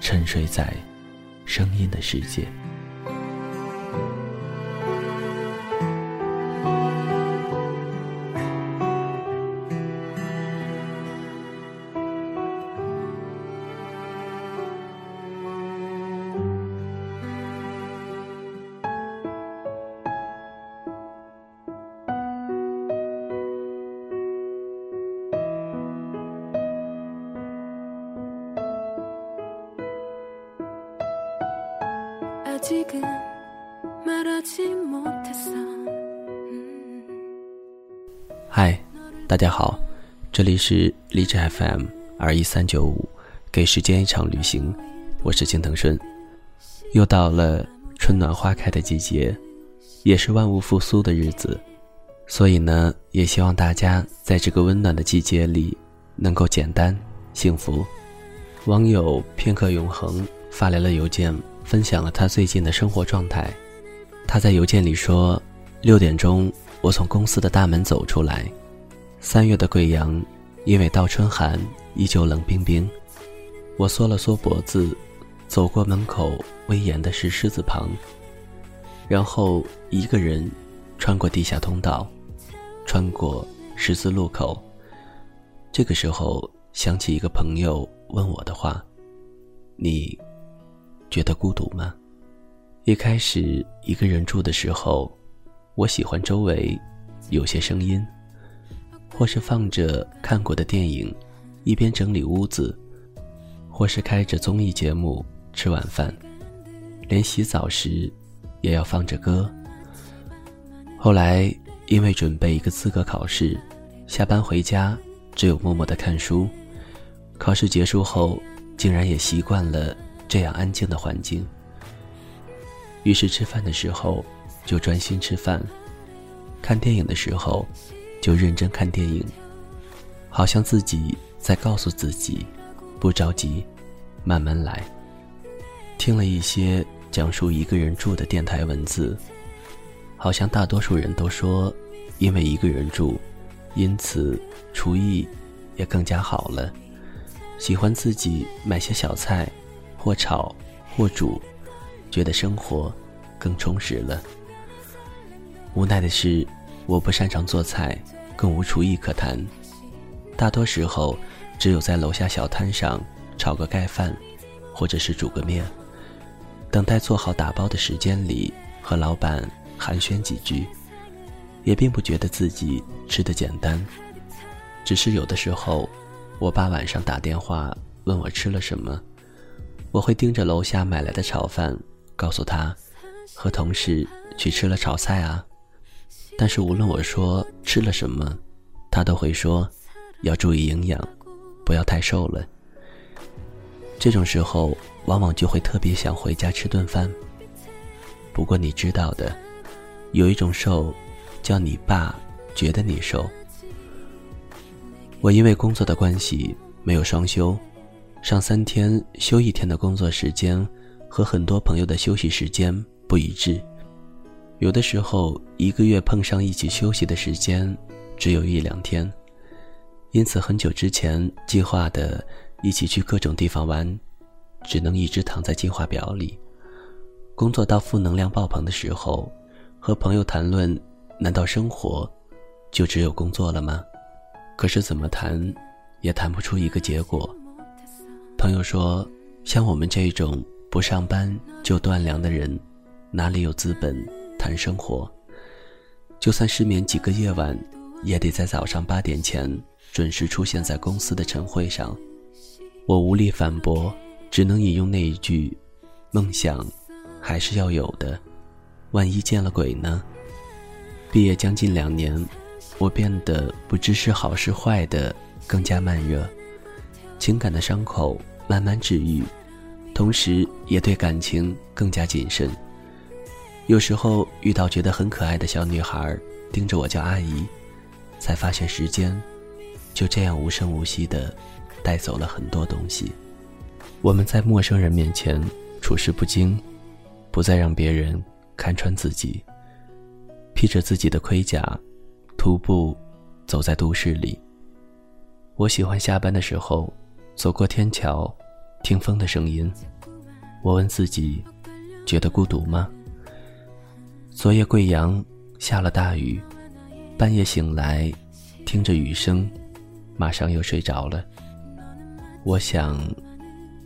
沉睡在声音的世界。嗨，大家好，这里是荔枝 FM 二一三九五，给时间一场旅行，我是金腾顺。又到了春暖花开的季节，也是万物复苏的日子，所以呢，也希望大家在这个温暖的季节里能够简单幸福。网友片刻永恒发来了邮件。分享了他最近的生活状态。他在邮件里说：“六点钟，我从公司的大门走出来。三月的贵阳，因为倒春寒，依旧冷冰冰。我缩了缩脖子，走过门口威严的石狮子旁，然后一个人穿过地下通道，穿过十字路口。这个时候，想起一个朋友问我的话：你。”觉得孤独吗？一开始一个人住的时候，我喜欢周围有些声音，或是放着看过的电影，一边整理屋子，或是开着综艺节目吃晚饭，连洗澡时也要放着歌。后来因为准备一个资格考试，下班回家只有默默的看书。考试结束后，竟然也习惯了。这样安静的环境，于是吃饭的时候就专心吃饭，看电影的时候就认真看电影，好像自己在告诉自己，不着急，慢慢来。听了一些讲述一个人住的电台文字，好像大多数人都说，因为一个人住，因此厨艺也更加好了，喜欢自己买些小菜。或炒，或煮，觉得生活更充实了。无奈的是，我不擅长做菜，更无厨艺可谈。大多时候，只有在楼下小摊上炒个盖饭，或者是煮个面，等待做好打包的时间里，和老板寒暄几句，也并不觉得自己吃的简单。只是有的时候，我爸晚上打电话问我吃了什么。我会盯着楼下买来的炒饭，告诉他，和同事去吃了炒菜啊。但是无论我说吃了什么，他都会说，要注意营养，不要太瘦了。这种时候，往往就会特别想回家吃顿饭。不过你知道的，有一种瘦，叫你爸觉得你瘦。我因为工作的关系，没有双休。上三天休一天的工作时间，和很多朋友的休息时间不一致。有的时候一个月碰上一起休息的时间，只有一两天。因此很久之前计划的一起去各种地方玩，只能一直躺在计划表里。工作到负能量爆棚的时候，和朋友谈论，难道生活就只有工作了吗？可是怎么谈，也谈不出一个结果。朋友说：“像我们这种不上班就断粮的人，哪里有资本谈生活？就算失眠几个夜晚，也得在早上八点前准时出现在公司的晨会上。我无力反驳，只能引用那一句：“梦想还是要有的，万一见了鬼呢？”毕业将近两年，我变得不知是好是坏的，更加慢热，情感的伤口慢慢治愈。同时，也对感情更加谨慎。有时候遇到觉得很可爱的小女孩，盯着我叫阿姨，才发现时间就这样无声无息地带走了很多东西。我们在陌生人面前处事不惊，不再让别人看穿自己，披着自己的盔甲，徒步走在都市里。我喜欢下班的时候走过天桥。听风的声音，我问自己：觉得孤独吗？昨夜贵阳下了大雨，半夜醒来，听着雨声，马上又睡着了。我想，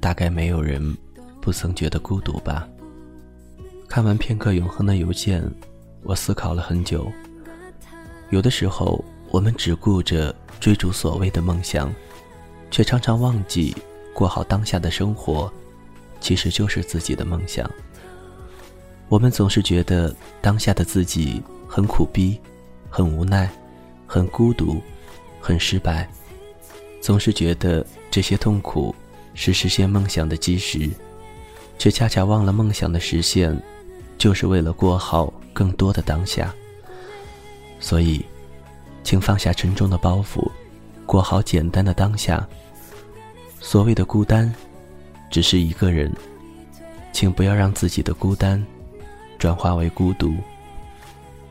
大概没有人不曾觉得孤独吧。看完片刻永恒的邮件，我思考了很久。有的时候，我们只顾着追逐所谓的梦想，却常常忘记。过好当下的生活，其实就是自己的梦想。我们总是觉得当下的自己很苦逼、很无奈、很孤独、很失败，总是觉得这些痛苦是实现梦想的基石，却恰恰忘了梦想的实现，就是为了过好更多的当下。所以，请放下沉重的包袱，过好简单的当下。所谓的孤单，只是一个人，请不要让自己的孤单转化为孤独。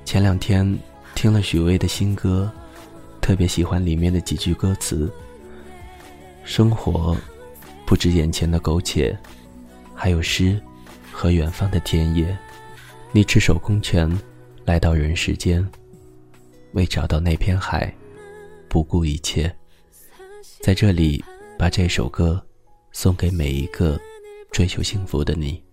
前两天听了许巍的新歌，特别喜欢里面的几句歌词：生活不止眼前的苟且，还有诗和远方的田野。你赤手空拳来到人世间，为找到那片海，不顾一切。在这里。把这首歌送给每一个追求幸福的你。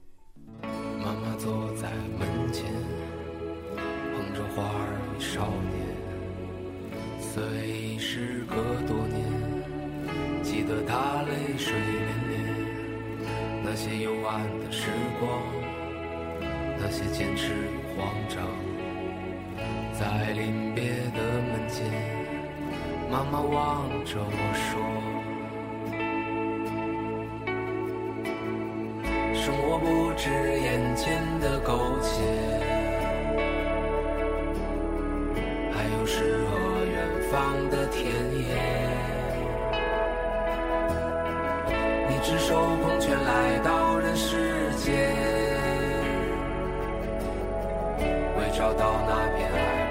手空拳来到人世间，为找到那片海。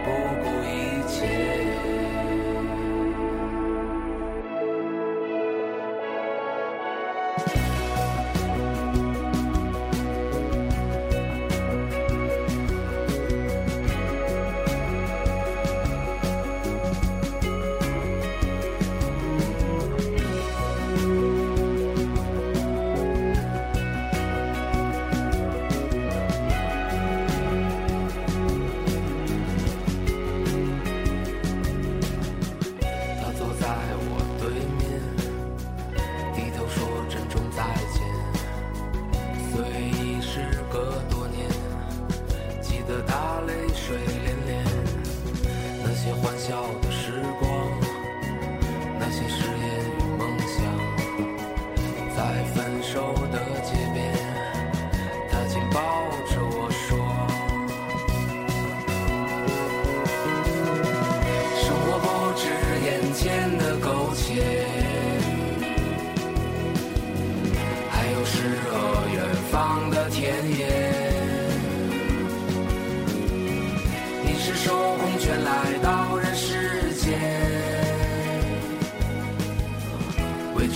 对，已时隔多年，记得他泪水涟涟，那些欢笑的时。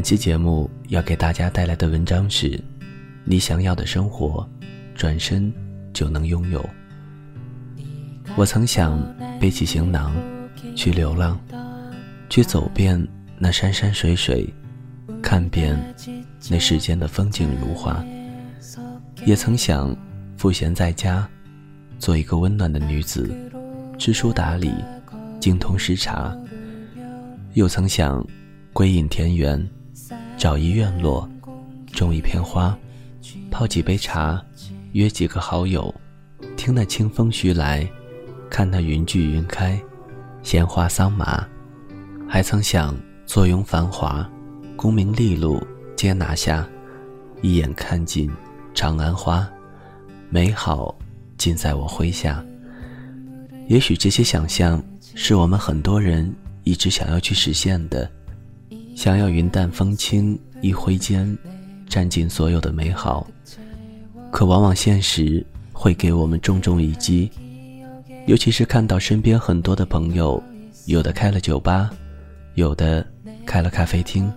本期节目要给大家带来的文章是：你想要的生活，转身就能拥有。我曾想背起行囊，去流浪，去走遍那山山水水，看遍那世间的风景如画。也曾想赋闲在家，做一个温暖的女子，知书达理，精通诗茶。又曾想归隐田园。找一院落，种一片花，泡几杯茶，约几个好友，听那清风徐来，看那云聚云开，鲜花桑麻。还曾想坐拥繁华，功名利禄皆拿下，一眼看尽长安花，美好尽在我麾下。也许这些想象，是我们很多人一直想要去实现的。想要云淡风轻，一挥间，占尽所有的美好，可往往现实会给我们重重一击。尤其是看到身边很多的朋友，有的开了酒吧，有的开了咖啡厅，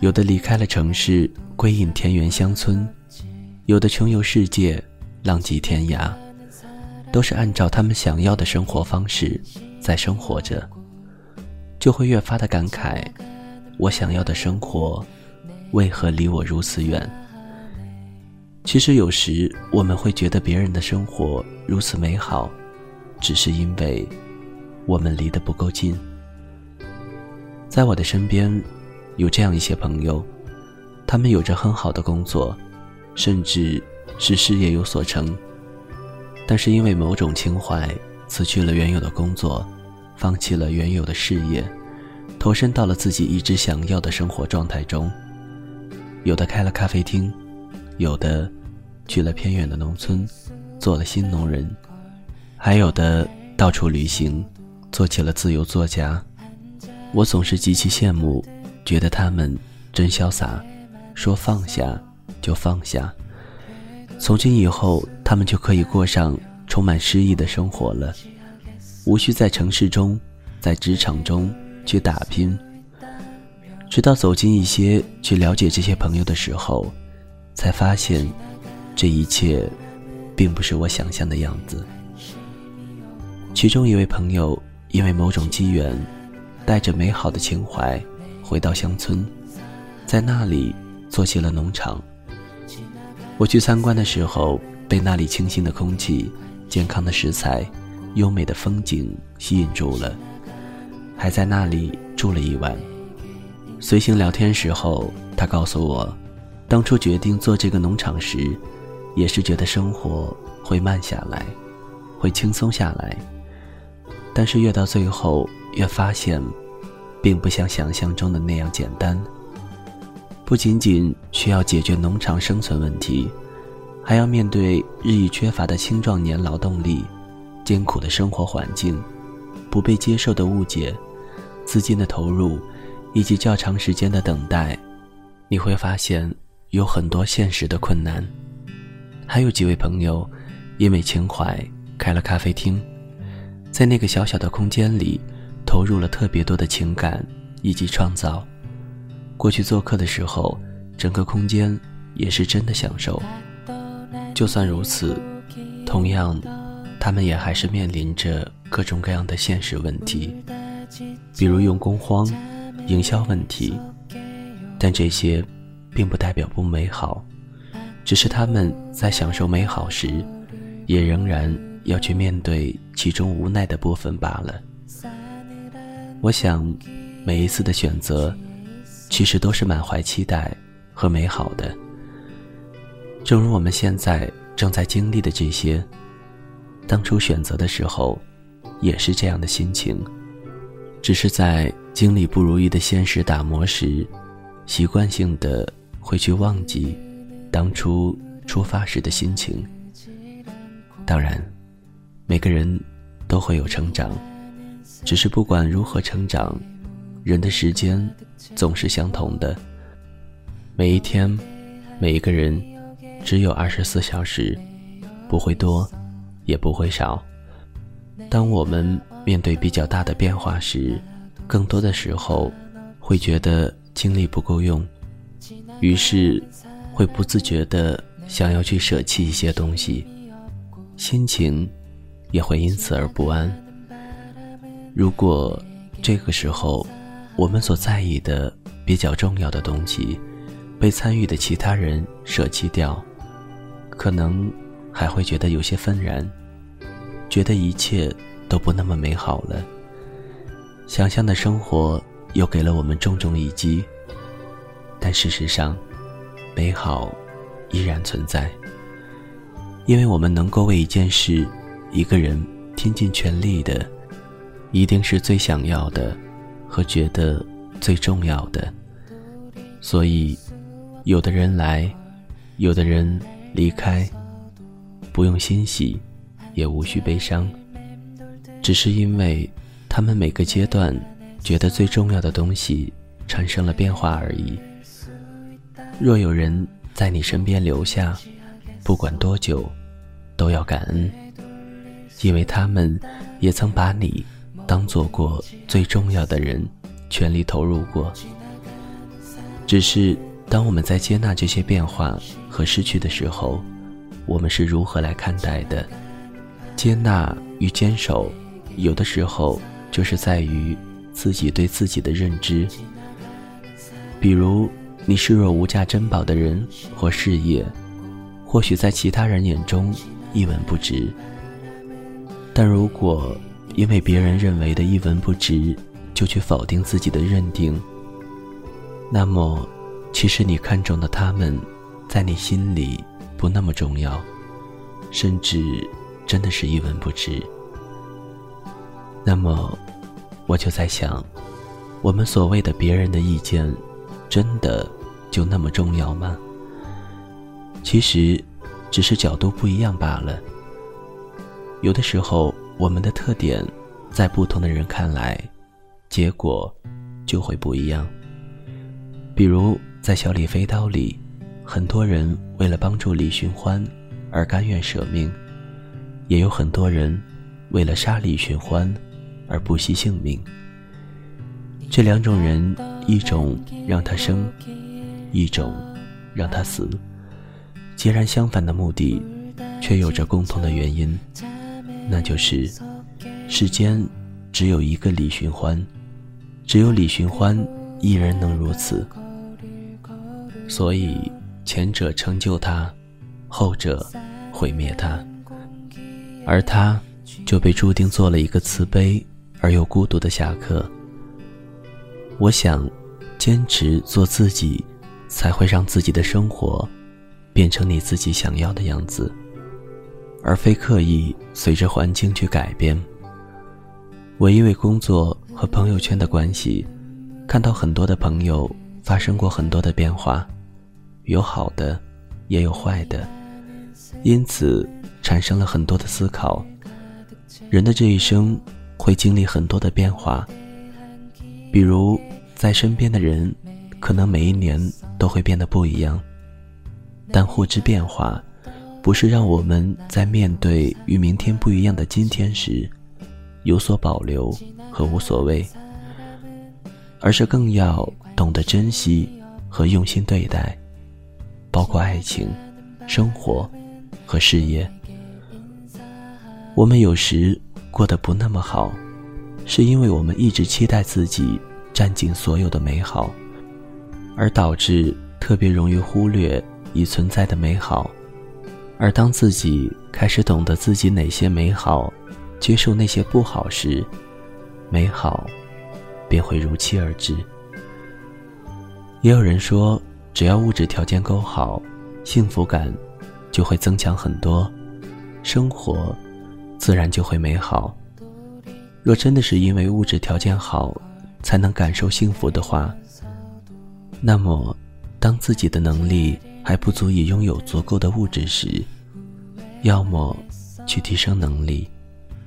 有的离开了城市，归隐田园乡村，有的穷游世界，浪迹天涯，都是按照他们想要的生活方式在生活着，就会越发的感慨。我想要的生活，为何离我如此远？其实有时我们会觉得别人的生活如此美好，只是因为我们离得不够近。在我的身边，有这样一些朋友，他们有着很好的工作，甚至是事业有所成，但是因为某种情怀，辞去了原有的工作，放弃了原有的事业。投身到了自己一直想要的生活状态中，有的开了咖啡厅，有的去了偏远的农村，做了新农人，还有的到处旅行，做起了自由作家。我总是极其羡慕，觉得他们真潇洒，说放下就放下。从今以后，他们就可以过上充满诗意的生活了，无需在城市中，在职场中。去打拼，直到走近一些，去了解这些朋友的时候，才发现，这一切，并不是我想象的样子。其中一位朋友因为某种机缘，带着美好的情怀，回到乡村，在那里做起了农场。我去参观的时候，被那里清新的空气、健康的食材、优美的风景吸引住了，还在那里住了一晚。随行聊天时候，他告诉我，当初决定做这个农场时，也是觉得生活会慢下来，会轻松下来。但是越到最后，越发现，并不像想象中的那样简单。不仅仅需要解决农场生存问题，还要面对日益缺乏的青壮年劳动力、艰苦的生活环境、不被接受的误解、资金的投入。以及较长时间的等待，你会发现有很多现实的困难。还有几位朋友，因为情怀开了咖啡厅，在那个小小的空间里，投入了特别多的情感以及创造。过去做客的时候，整个空间也是真的享受。就算如此，同样，他们也还是面临着各种各样的现实问题，比如用工荒。营销问题，但这些并不代表不美好，只是他们在享受美好时，也仍然要去面对其中无奈的部分罢了。我想，每一次的选择，其实都是满怀期待和美好的。正如我们现在正在经历的这些，当初选择的时候，也是这样的心情，只是在。经历不如意的现实打磨时，习惯性的会去忘记当初出发时的心情。当然，每个人都会有成长，只是不管如何成长，人的时间总是相同的。每一天，每一个人只有二十四小时，不会多，也不会少。当我们面对比较大的变化时，更多的时候，会觉得精力不够用，于是会不自觉的想要去舍弃一些东西，心情也会因此而不安。如果这个时候我们所在意的比较重要的东西被参与的其他人舍弃掉，可能还会觉得有些愤然，觉得一切都不那么美好了。想象的生活又给了我们重重一击，但事实上，美好依然存在。因为我们能够为一件事、一个人拼尽全力的，一定是最想要的和觉得最重要的。所以，有的人来，有的人离开，不用欣喜，也无需悲伤，只是因为。他们每个阶段觉得最重要的东西产生了变化而已。若有人在你身边留下，不管多久，都要感恩，因为他们也曾把你当做过最重要的人，全力投入过。只是当我们在接纳这些变化和失去的时候，我们是如何来看待的？接纳与坚守，有的时候。就是在于自己对自己的认知。比如，你视若无价珍宝的人或事业，或许在其他人眼中一文不值。但如果因为别人认为的一文不值，就去否定自己的认定，那么，其实你看中的他们，在你心里不那么重要，甚至真的是一文不值。那么，我就在想，我们所谓的别人的意见，真的就那么重要吗？其实，只是角度不一样罢了。有的时候，我们的特点，在不同的人看来，结果就会不一样。比如，在《小李飞刀》里，很多人为了帮助李寻欢而甘愿舍命，也有很多人为了杀李寻欢。而不惜性命。这两种人，一种让他生，一种让他死，截然相反的目的，却有着共同的原因，那就是世间只有一个李寻欢，只有李寻欢一人能如此。所以前者成就他，后者毁灭他，而他就被注定做了一个慈悲而又孤独的侠客。我想，坚持做自己，才会让自己的生活变成你自己想要的样子，而非刻意随着环境去改变。我因为工作和朋友圈的关系，看到很多的朋友发生过很多的变化，有好的，也有坏的，因此产生了很多的思考。人的这一生会经历很多的变化，比如在身边的人，可能每一年都会变得不一样，但互知变化，不是让我们在面对与明天不一样的今天时。有所保留和无所谓，而是更要懂得珍惜和用心对待，包括爱情、生活和事业。我们有时过得不那么好，是因为我们一直期待自己占尽所有的美好，而导致特别容易忽略已存在的美好。而当自己开始懂得自己哪些美好，接受那些不好时，美好便会如期而至。也有人说，只要物质条件够好，幸福感就会增强很多，生活自然就会美好。若真的是因为物质条件好才能感受幸福的话，那么当自己的能力还不足以拥有足够的物质时，要么去提升能力。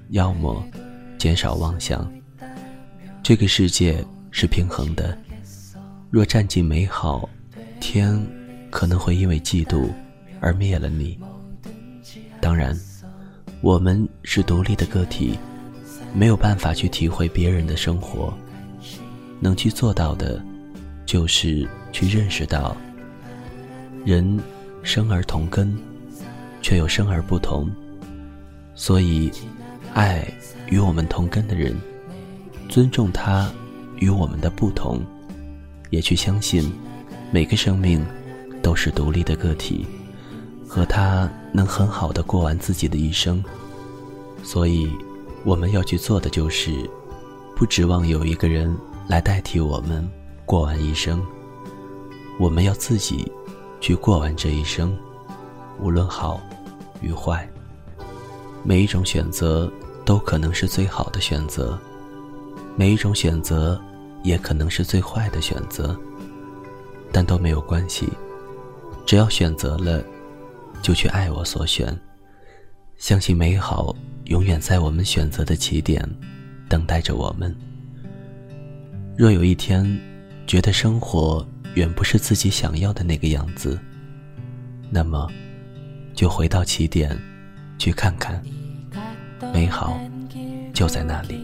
要么减少妄想。这个世界是平衡的，若占尽美好，天可能会因为嫉妒而灭了你。当然，我们是独立的个体，没有办法去体会别人的生活，能去做到的，就是去认识到，人生而同根，却又生而不同，所以。爱与我们同根的人，尊重他与我们的不同，也去相信每个生命都是独立的个体，和他能很好的过完自己的一生。所以，我们要去做的就是，不指望有一个人来代替我们过完一生，我们要自己去过完这一生，无论好与坏，每一种选择。都可能是最好的选择，每一种选择也可能是最坏的选择，但都没有关系，只要选择了，就去爱我所选，相信美好永远在我们选择的起点等待着我们。若有一天觉得生活远不是自己想要的那个样子，那么就回到起点去看看。美好就在那里。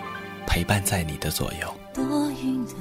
陪伴在你的左右。多云的